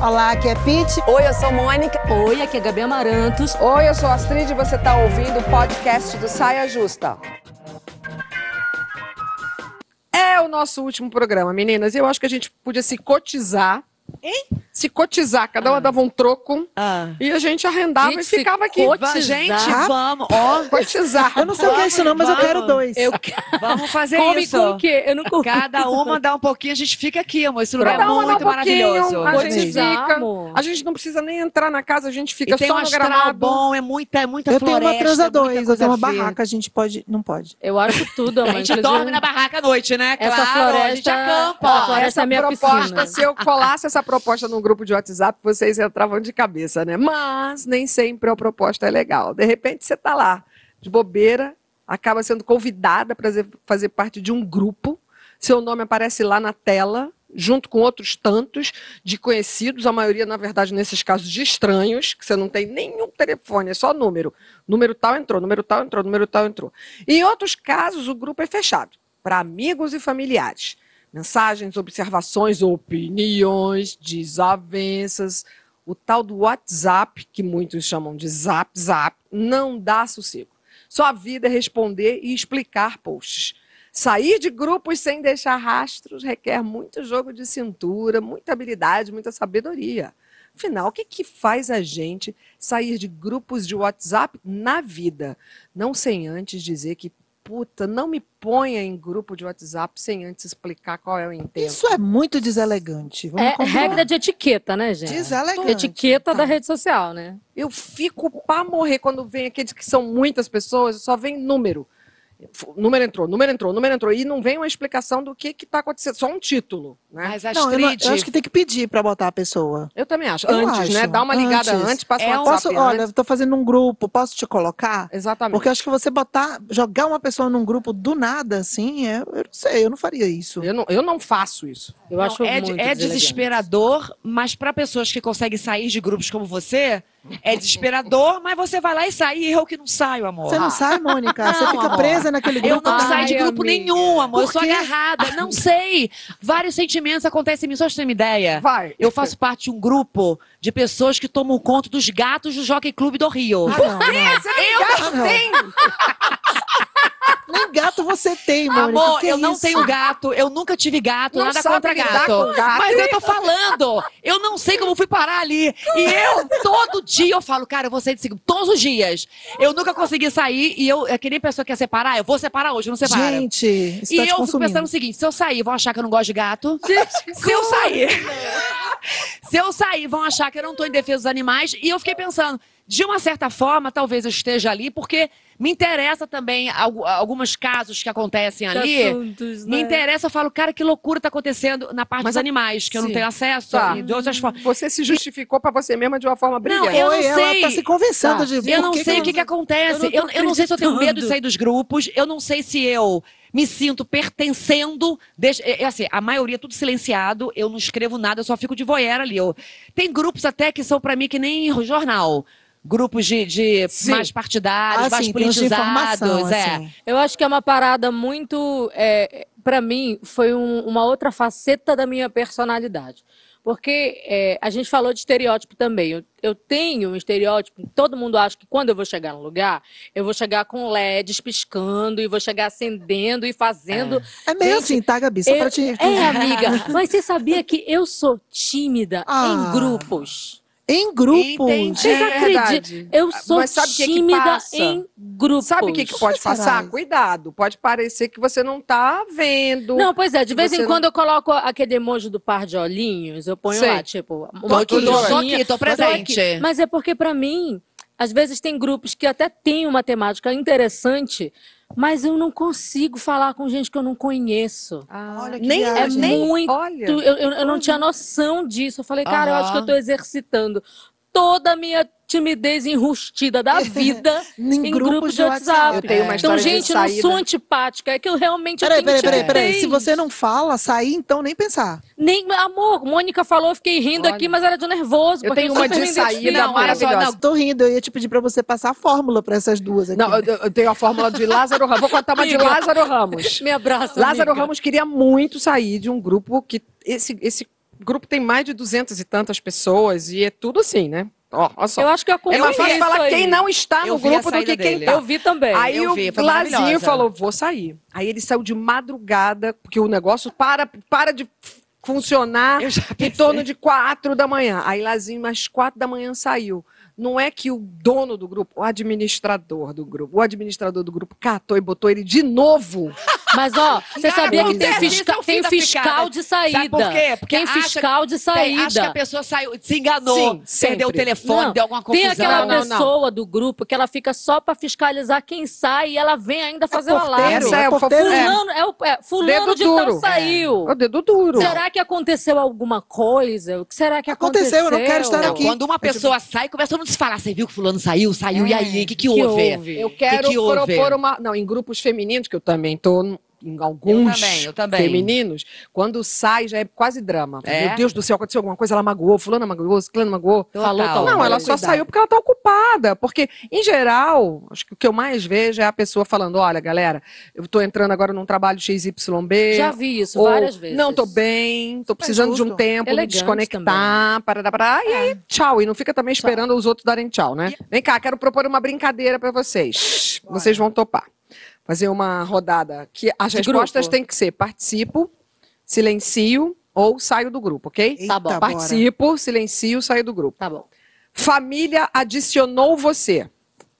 Olá, aqui é Pete. Oi, eu sou Mônica. Oi, aqui é Gabi Amarantos. Oi, eu sou Astrid e você está ouvindo o podcast do Saia Justa. É o nosso último programa, meninas. Eu acho que a gente podia se cotizar. Hein? Se cotizar, cada uma dava um troco Ah. e a gente arrendava Gente, e ficava aqui. cotizar. Gente, vamos, ó, Cotizar. Eu não sei o que é isso não, mas eu Vamos, quero dois. Eu vamos fazer come isso. com o quê? Eu não. Cada uma dá um pouquinho, a gente fica aqui, amor. Esse lugar Cada é um muito pouquinho, maravilhoso. a gente fica. A gente não precisa nem entrar na casa, a gente fica E tem só um no gramado. bom, é muita, é muita Eu tenho floresta. uma transa muita dois, eu tenho uma feia. barraca, a gente pode. Não pode. Eu acho tudo, A amor. gente Inclusive, dorme na barraca à noite, né? Essa claro, floresta- a gente acampa. essa floresta- essa é minha proposta, piscina. se eu colasse essa proposta num grupo de WhatsApp, vocês entravam de cabeça, né? Mas nem sempre a proposta é legal. De repente você tá lá, de bobeira, acaba sendo convidada para fazer parte de um grupo, seu nome aparece lá na tela, junto com outros tantos de conhecidos, a maioria, na verdade, nesses casos, de estranhos, que você não tem nenhum telefone, é só número. Número tal entrou, número tal entrou, número tal entrou. E em outros casos, o grupo é fechado para amigos e familiares. Mensagens, observações, opiniões, desavenças. O tal do WhatsApp, que muitos chamam de Zap Zap, não dá sossego. Sua vida é responder e explicar posts. Sair de grupos sem deixar rastros requer muito jogo de cintura, muita habilidade, muita sabedoria. Afinal, o que, que faz a gente sair de grupos de WhatsApp na vida? Não sem antes dizer que, puta, não me ponha em grupo de WhatsApp sem antes explicar qual é o intento. Isso é muito deselegante. Vamos É combinar. regra de etiqueta, né, gente? Deselegante. Etiqueta Tá. da rede social, né? Eu fico pra morrer quando vem aqueles que são muitas pessoas, só vem número. Número entrou, número entrou, número entrou. E não vem uma explicação do que está acontecendo, só um título. Né? Mas Não, eu, não- Astrid, eu acho que tem que pedir pra botar a pessoa. Eu também acho. Eu antes, né? acho, Dá uma ligada antes. antes, passa É um Posso, olha, antes. eu tô fazendo um grupo, posso te colocar? Exatamente. Porque eu acho que você botar, jogar uma pessoa num grupo do nada, assim, é, eu não sei, eu não faria isso. eu, não, eu não faço isso. Eu Não, acho é, muito é desesperador, mas para pessoas que conseguem sair de grupos como você, é desesperador, mas você vai lá e sai. E eu que não saio, amor. Você não sai, Mônica? você Não, fica amor. presa naquele Eu grupo. não Ai, saio de grupo amiga. nenhum, amor. Eu sou quê? agarrada. Não sei. Vários sentimentos acontecem em mim. Só pra você ter uma ideia. Vai. Eu faço parte de um grupo de pessoas que tomam conta dos gatos do Jockey Clube do Rio. Ah, não, não. Ah, não. Nem gato você tem, Mônica. Amor, que eu não isso? tenho gato, eu nunca tive gato, Não nada contra gato. gato. Mas eu tô falando, eu não sei como fui parar ali. E eu, todo dia, eu falo, cara, eu vou sair desse grupo, todos os dias. Eu nunca consegui sair e eu, é que nem pessoa que quer separar, eu vou separar hoje, não separa. Gente, isso E tá eu fico pensando o seguinte: se eu sair, vão achar que eu não gosto de gato. se eu sair. se eu sair, vão achar que eu não tô em defesa dos animais. E eu fiquei pensando, de uma certa forma, talvez eu esteja ali, porque me interessa também algu- alguns casos que acontecem ali. Assuntos, Me né? interessa, eu falo, cara, que loucura tá acontecendo na parte Mas dos animais, que eu não Sim. tenho acesso Tá. e de outras formas. Você se justificou para você mesma de uma forma brilhante. eu não Oi, ela sei. tá se convencendo Tá. de Eu não que sei o que, que acontece. Eu Eu, não tô eu não sei se eu tenho medo de sair dos grupos. Eu não sei se eu me sinto pertencendo. É, é assim, a maioria é tudo silenciado. Eu não escrevo nada, eu só fico de voyeur ali. Eu, tem grupos até que são pra mim que nem jornal. Grupos de, de mais partidários, Ah, mais sim, politizados. é. assim. Eu acho que é uma parada muito. É, para mim, foi um- uma outra faceta da minha personalidade. Porque é, a gente falou de estereótipo também. Eu, eu tenho um estereótipo, todo mundo acha que quando eu vou chegar no lugar, eu vou chegar com LEDs piscando e vou chegar acendendo e fazendo. É meio Gente, assim, tá, Gabi? Só Eu- pra te... É, amiga, mas você sabia que eu sou tímida Ah. em grupos? Em grupos. Entendi. Vocês É acreditam? verdade. Eu sou Mas sabe o que que tímida em grupos. Sabe o que, que pode passar? Cuidado. Pode parecer que você não tá vendo. Não, pois é, de vez em não- quando eu coloco aquele emoji do par de olhinhos, eu ponho Sei. lá, tipo, Tô uma aqui, tô aqui, tô presente. aqui. Mas é porque, pra mim, às vezes tem grupos que até têm uma temática interessante, mas eu não consigo falar com gente que eu não conheço. Ah, Olha que nem, viagem. É muito- olha. Eu, eu- eu não tinha noção disso. Eu falei, cara, eu acho que eu tô exercitando toda a minha timidez enrustida da vida Em em grupos grupo de WhatsApp. Eu tenho uma Então, gente, eu não sou antipática, é que eu realmente eu Peraí, tenho peraí, peraí, peraí. Se você não fala, sair, então nem pensar. Nem, amor, Mônica falou, eu fiquei rindo Olha. aqui, mas era de nervoso. Eu porque tenho uma de saída. Não, maravilhosa. não. Tô rindo, eu ia te pedir pra você passar a fórmula pra essas duas aqui. Não, eu, eu tenho a fórmula de Lázaro Ramos. Vou contar uma de. Lázaro Ramos. Me abraça, Lázaro amiga. Ramos queria muito sair de um grupo que esse, esse grupo tem mais de duzentas e tantas pessoas e é tudo assim, né? Ó, olha só. Eu acho que eu É mais fácil falar aí. quem não está Eu no vi a grupo do saída que quem dele. tá. Eu vi também. Aí Eu o vi, foi Lazinho maravilhosa. falou, vou sair. Aí ele saiu de madrugada, porque o negócio para, para de funcionar Eu já em torno de quatro da manhã. Aí Lazinho, mais quatro da manhã, saiu. Não é que o dono do grupo, o administrador do grupo, o administrador do grupo catou e botou ele de novo. Mas, ó, você Cara, sabia que tem, fisca- é tem da fiscal de saída. Sabe por quê? Porque tem acha- fiscal de Tem, saída. acho que a pessoa saiu, se enganou, Sim, perdeu o telefone, Não, deu alguma Tem confusão. aquela Não, não, não. pessoa do grupo que ela fica só pra fiscalizar quem sai e ela vem ainda fazer o porteiro, alarme. Essa é, é o porteiro. é, Fulano, é o, é, fulano Dedo de tal duro. saiu. é o dedo duro. Será que aconteceu alguma coisa? O que será que Aconteceu, aconteceu? eu não quero estar Não, aqui. quando uma pessoa sai, começa a se falar. Você viu que fulano saiu? Saiu, e aí? O que, que, houve? Eu quero que houve? propor uma. Não, em grupos femininos, que eu também tô em alguns Eu também, eu também. femininos, quando sai já é quase drama. É? Meu Deus do céu, aconteceu alguma coisa, ela magoou, fulano magoou, ciclano magoou. Falou, tal. Não, ela Cuidado. só saiu porque ela tá ocupada. Porque, em geral, acho que o que eu mais vejo é a pessoa falando: olha, galera, eu tô entrando agora num trabalho XYB. Já vi isso ou, várias vezes. Não tô bem, tô precisando de um tempo, me Elegante desconectar, parará, parará, e aí, tchau. E não fica também esperando os outros darem tchau, né? Vem cá, quero propor uma brincadeira pra vocês. Vocês vão topar. Fazer uma rodada que as De respostas grupo. têm que ser participo, silencio ou saio do grupo, ok? Eita, bom. bora. Participo, silencio, saio do grupo. Tá bom. Família adicionou você.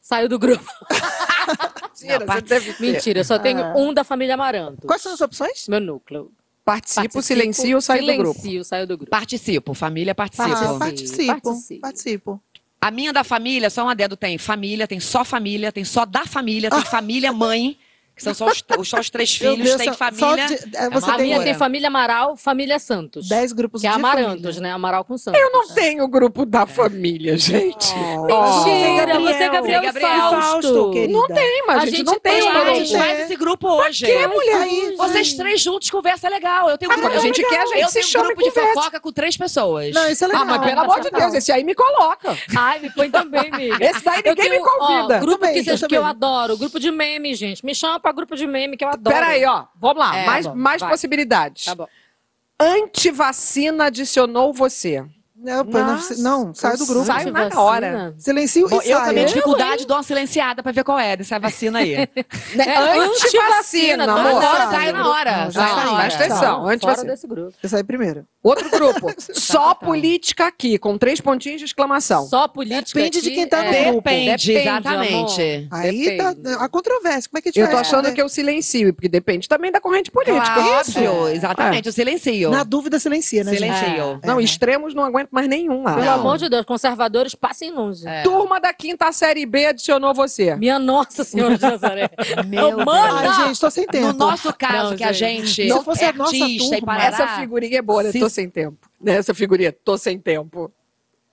Saiu do grupo. Mentira, Não, você deve ter. Mentira, eu só tenho Ah. um da família Amaranto. Quais são as opções? Meu núcleo. Participo, silencio ou saio do grupo. Silencio, saiu do grupo. Participo, família participo. Ah, Participo. participo. Participo. A minha da família, só um adendo, tem família, tem só família, tem só da família, tem família mãe, que são só os, só os três filhos, Deus, tem família. só de- é, você a tem minha tem família Amaral, família Santos. 10 grupos Que é de Amarantos, família. né? Amaral com Santos. Eu não tenho o grupo da família, gente. Oh. Mentira, você é Gabriel, Você é Gabriel. Fausto. Fausto. Não tem, mas A gente, gente não tem tem, a gente faz esse grupo hoje. que, mulher? Aí, Vocês três juntos, conversa legal. Eu tenho um Ah, grupo, quando a gente quer, a gente eu se tenho um grupo de conversa. fofoca com três pessoas. Não, isso é legal. Ah, mas pelo amor de Deus, esse aí me coloca. Ai, me põe também, amiga. Esse daí ninguém me convida. Grupo que, eu adoro. Grupo de meme, gente. Me chama pra grupo de meme que eu adoro. Peraí, ó. Vamos lá. É, mais bom, mais vai. possibilidades. Tá bom. Antivacina adicionou você. Não, pô, não, Nossa, não, sai do grupo. Sai na hora. Silencio Bom, e eu também É? dificuldade, dou uma silenciada pra ver qual é dessa vacina aí. Né? É, Antivacina, antivacina, amor. hora, sai. na hora. Não, sai na hora. Presta atenção. Não, fora antivacina. desse grupo. Eu saí primeiro. Outro grupo. Só política aqui, com três pontinhos de exclamação. Só política Depende de aqui quem tá no é- grupo. Depende, exatamente. Aí tá a controvérsia. Como é que a gente Eu tô achando responder? que eu silencio, porque depende também da corrente política. Claro, Isso. exatamente, o silencio. Na dúvida, silencia, né? Silencio. Não, É. extremos não aguento mais nenhum lá. Pelo Não. amor de Deus, conservadores, passem longe. É. Turma da quinta série B adicionou você. Minha Nossa Senhora de Nazaré. Meu Mano, Ai, gente, tô sem tempo. No nosso caso, Não, que a gente. Se fosse é a nossa turma, parará, Essa figurinha é boa, né? Se- Tô sem tempo. Essa figurinha, tô sem tempo.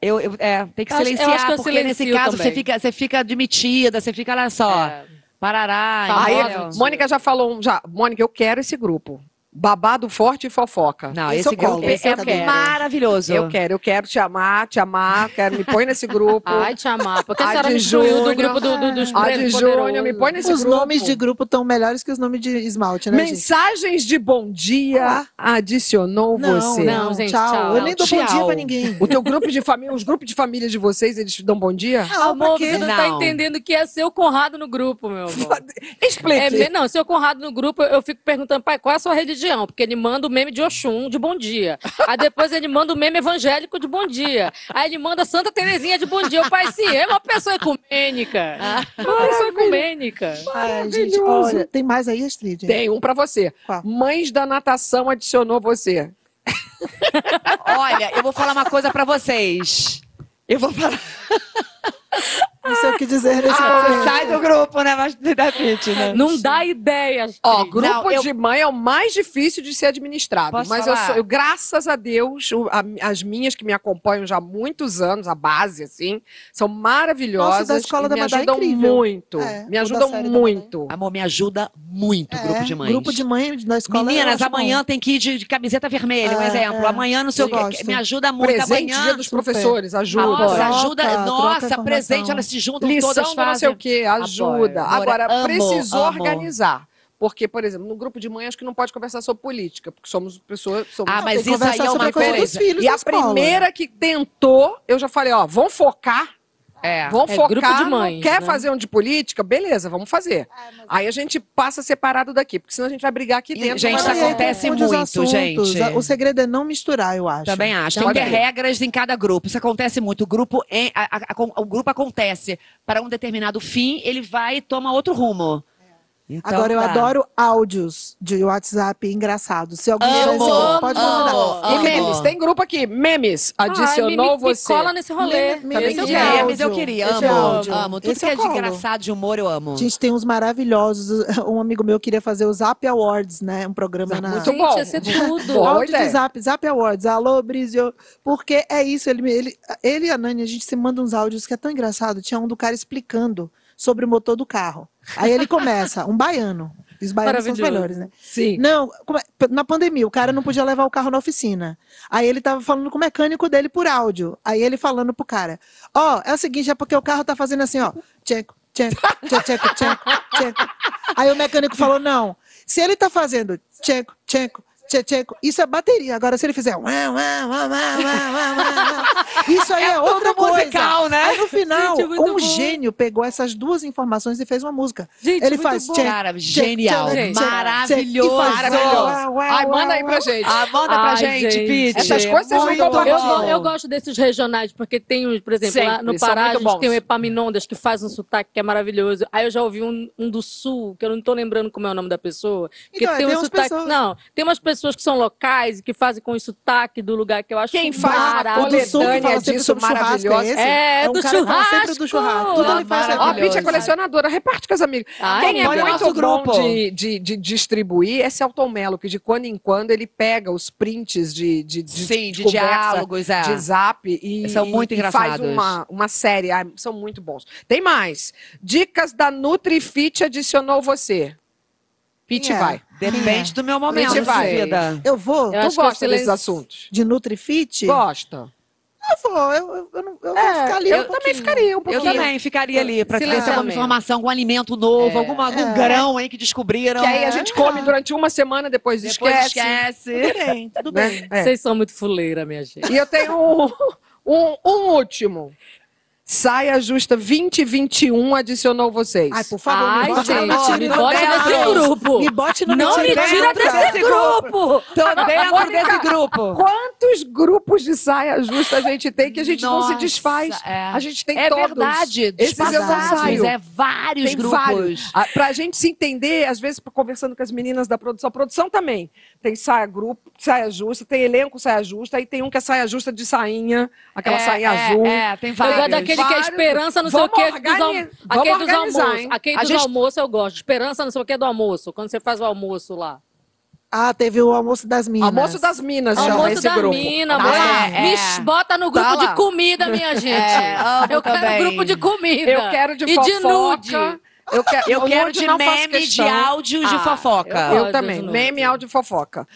eu, eu- é, tem que Eu acho- eu silenciar, acho que eu porque nesse caso você fica, você fica admitida, você fica, olha só, É. parará. Sim. Mônica já falou, um- já, Mônica, eu quero esse grupo. Babado forte e fofoca. Não, Esse esse, grupo é, esse eu é quero. maravilhoso. Eu quero, eu quero te amar, te amar, quero, me põe nesse grupo. Ai, te amar. Porque a senhora de me excluiu do grupo do, do, dos A de Júnior, me põe nesse Os grupo. nomes de grupo estão melhores que os nomes de esmalte, né, gente? Mensagens de bom dia adicionou Não, você. não, Não, gente, tchau. tchau. Eu nem dou bom dia Tchau. pra ninguém. O teu grupo de família, os grupos de família de vocês, eles te dão bom dia? Pra Amor, você não, tá Não. entendendo que é seu Conrado no grupo, meu amor. Explique. É, não, seu Conrado no grupo, eu fico perguntando, pai, qual é a sua religião? Porque ele manda o meme de Oxum de bom dia. Aí depois ele manda o meme evangélico de bom dia. Aí ele manda Santa Terezinha de bom dia. O pai, sim, é uma pessoa ecumênica. Uma pessoa ecumênica. Ai, gente, olha, tem mais aí, Astrid? Tem um pra você. Qual? Mães da natação adicionou você. Olha, eu vou falar uma coisa pra vocês. Eu vou falar. Não sei o que dizer nesse Ah, momento. sai do grupo, né? Né? Não dá ideias. Ó, grupo Não, eu- de mãe é o mais difícil de ser administrado. Posso mas eu sou, eu, graças a Deus, o- a- as minhas que me acompanham já há muitos anos, a base, assim, são maravilhosas. Nossa, da escola e da me Madá é ajudam incrível. muito. É, me da ajudam muito. Amor, me ajuda muito o grupo É, de mães. Grupo de mãe da escola. eu Meninas, amanhã bom. tem que ir de, de camiseta vermelha, um É, exemplo. é. Amanhã não sei o quê. Me ajuda muito. Presente amanhã. dia dos super. professores, ajuda. Nossa, Troca, ajuda. troca Nossa, informação. presente, elas se juntam Lição todas não sei o quê, ajuda. Agora, Amo, precisou amo. organizar. Porque, por exemplo, no grupo de mãe, acho que não pode conversar sobre política, porque somos pessoas. Somos Ah, mas isso aí é uma a coisa dos coisa. filhos E a escola. primeira que tentou, eu já falei, ó, vamos focar, É. vamos É, focar. grupo de no- mães, quer né? fazer um de política? Beleza, vamos fazer. Aí a gente passa separado daqui, porque senão a gente vai brigar aqui E, dentro. gente, não isso Mas aí acontece muito, assuntos. gente. O segredo é não misturar, eu acho. Também acho. Tem Pode que ter regras em cada grupo. Isso acontece muito. O grupo, em- a- a- a- o grupo acontece para um determinado fim, ele vai e toma outro rumo. Então, Agora, eu tá. adoro áudios de WhatsApp engraçados. Se alguém Amo, pode amo, amo. E memes, tem grupo aqui, memes, Ai, adicionou me, me você. cola nesse rolê. Também esse eu é quero. áudio. Memes eu queria, Esse é amo, áudio. amo. Tudo Esse que é é de engraçado, de humor, eu amo. Gente, tem uns maravilhosos. Um amigo meu queria fazer o Zap Awards, né? Um programa na. Muito Gente, bom. ia ser tudo. Boa áudio ideia. de Zap, Zap Awards. Alô, Brizio. Porque é isso, ele, me- ele, ele e a Nani, a gente se manda uns áudios que é tão engraçado. Tinha um do cara explicando sobre o motor do carro. Aí ele começa, um baiano. Os baianos são os melhores, né? Sim. Não, é- na pandemia, o cara não podia levar o carro na oficina. Aí ele tava falando com o mecânico dele por áudio. Aí ele falando pro cara: Ó, é o seguinte, é porque o carro tá fazendo assim, ó. Tcheco, tcheco, tcheco, tcheco, tcheco. Aí o mecânico falou: não. Se ele tá fazendo tcheco, tcheco, isso é bateria. Agora, se ele fizer. isso aí é, outra tudo coisa. musical, né? Aí no final, Gente, é um bom. gênio pegou essas duas informações e fez uma música. Gente, ele faz bom. Cara, genial. Gente, maravilhoso. Maravilhoso. Ai, manda aí pra gente. Ah, manda pra Ai, gente, gente. Pete. Essas coisas vocês não Muito compartilham. Eu, eu gosto desses regionais, porque tem, por exemplo, lá Sempre, no são Pará, a gente tem o Epaminondas, que faz um sotaque que é maravilhoso. Aí eu já ouvi um, um do Sul, que eu não tô lembrando como é o nome da pessoa. Que Então, tem tem um sotaque. pessoas- Não, tem umas pessoas que são locais e que fazem com o sotaque do lugar que eu acho Quem faz uma maravilhoso. O do Sul que coletânea fala sempre disso churrasco, maravilhosa. é esse? É, um do cara que fala sempre do churrasco. churrasco. Tudo ele faz Ah, Ó, a. Pitty é colecionadora, reparte com as amigas. Ai, Quem é o muito nosso bom grupo. de, de, de distribuir é Celton Mello, que de quando em quando ele pega os prints de, de, de, Sim, de, conversa, diálogos, é. de zap e, São muito e faz engraçados. uma, uma série. Ai, são muito bons. Tem mais. Dicas da NutriFit adicionou você. Pete É. vai. Depende do meu momento, vai. vida. Eu vou? Eu tu eu gosta desses assuntos? De Nutrifit? Gosta. Eu vou. Eu, eu, eu, não- eu vou É, ficar ali eu um também ficaria um Eu pouquinho. também ficaria ali se Silenciamento. alguma informação, algum alimento novo, É. alguma, algum É. grão aí que descobriram. Que aí a gente come durante uma semana, depois, Depois esquece. esquece. Tudo bem, tudo né? bem. É. Vocês são muito fuleira, minha gente. E eu tenho um, um, um último. Saia Justa 2021 adicionou vocês. Ai, por favor, Ai, me bote gente, na me bote dentro. nesse grupo. Me bote no Não me mentira. tira desse desse grupo. Tô dentro Mônica, desse grupo. Quantos grupos de saia justa a gente tem que a gente não se Nossa, desfaz? é. A gente tem É todos. verdade, Esses eu não saio. é vários Tem grupos. vários. Pra gente se entender, às vezes, conversando com as meninas da produção, produção também. Tem saia grupo, saia justa, tem elenco saia justa, aí tem um que é saia justa de sainha, aquela É, saia é, azul. É, tem Eu vários. Gosto daquele que é vários. esperança, não sei o Vamos quê. Dos al... Aquele dos almoços. Aquele A dos gente- almoços eu gosto. Esperança, não sei o que do almoço. Quando você faz o almoço lá. Ah, teve o almoço das minas. Almoço das Minas, chama almoço esse da grupo. mina, Tá é. Bota no grupo Tá de comida, minha gente. É, eu quero também. grupo de comida. Eu quero de e fofoca. de nude. Eu quero, Eu quero de meme, de áudio de Ah, fofoca. eu Eu também. Meme, áudio e fofoca.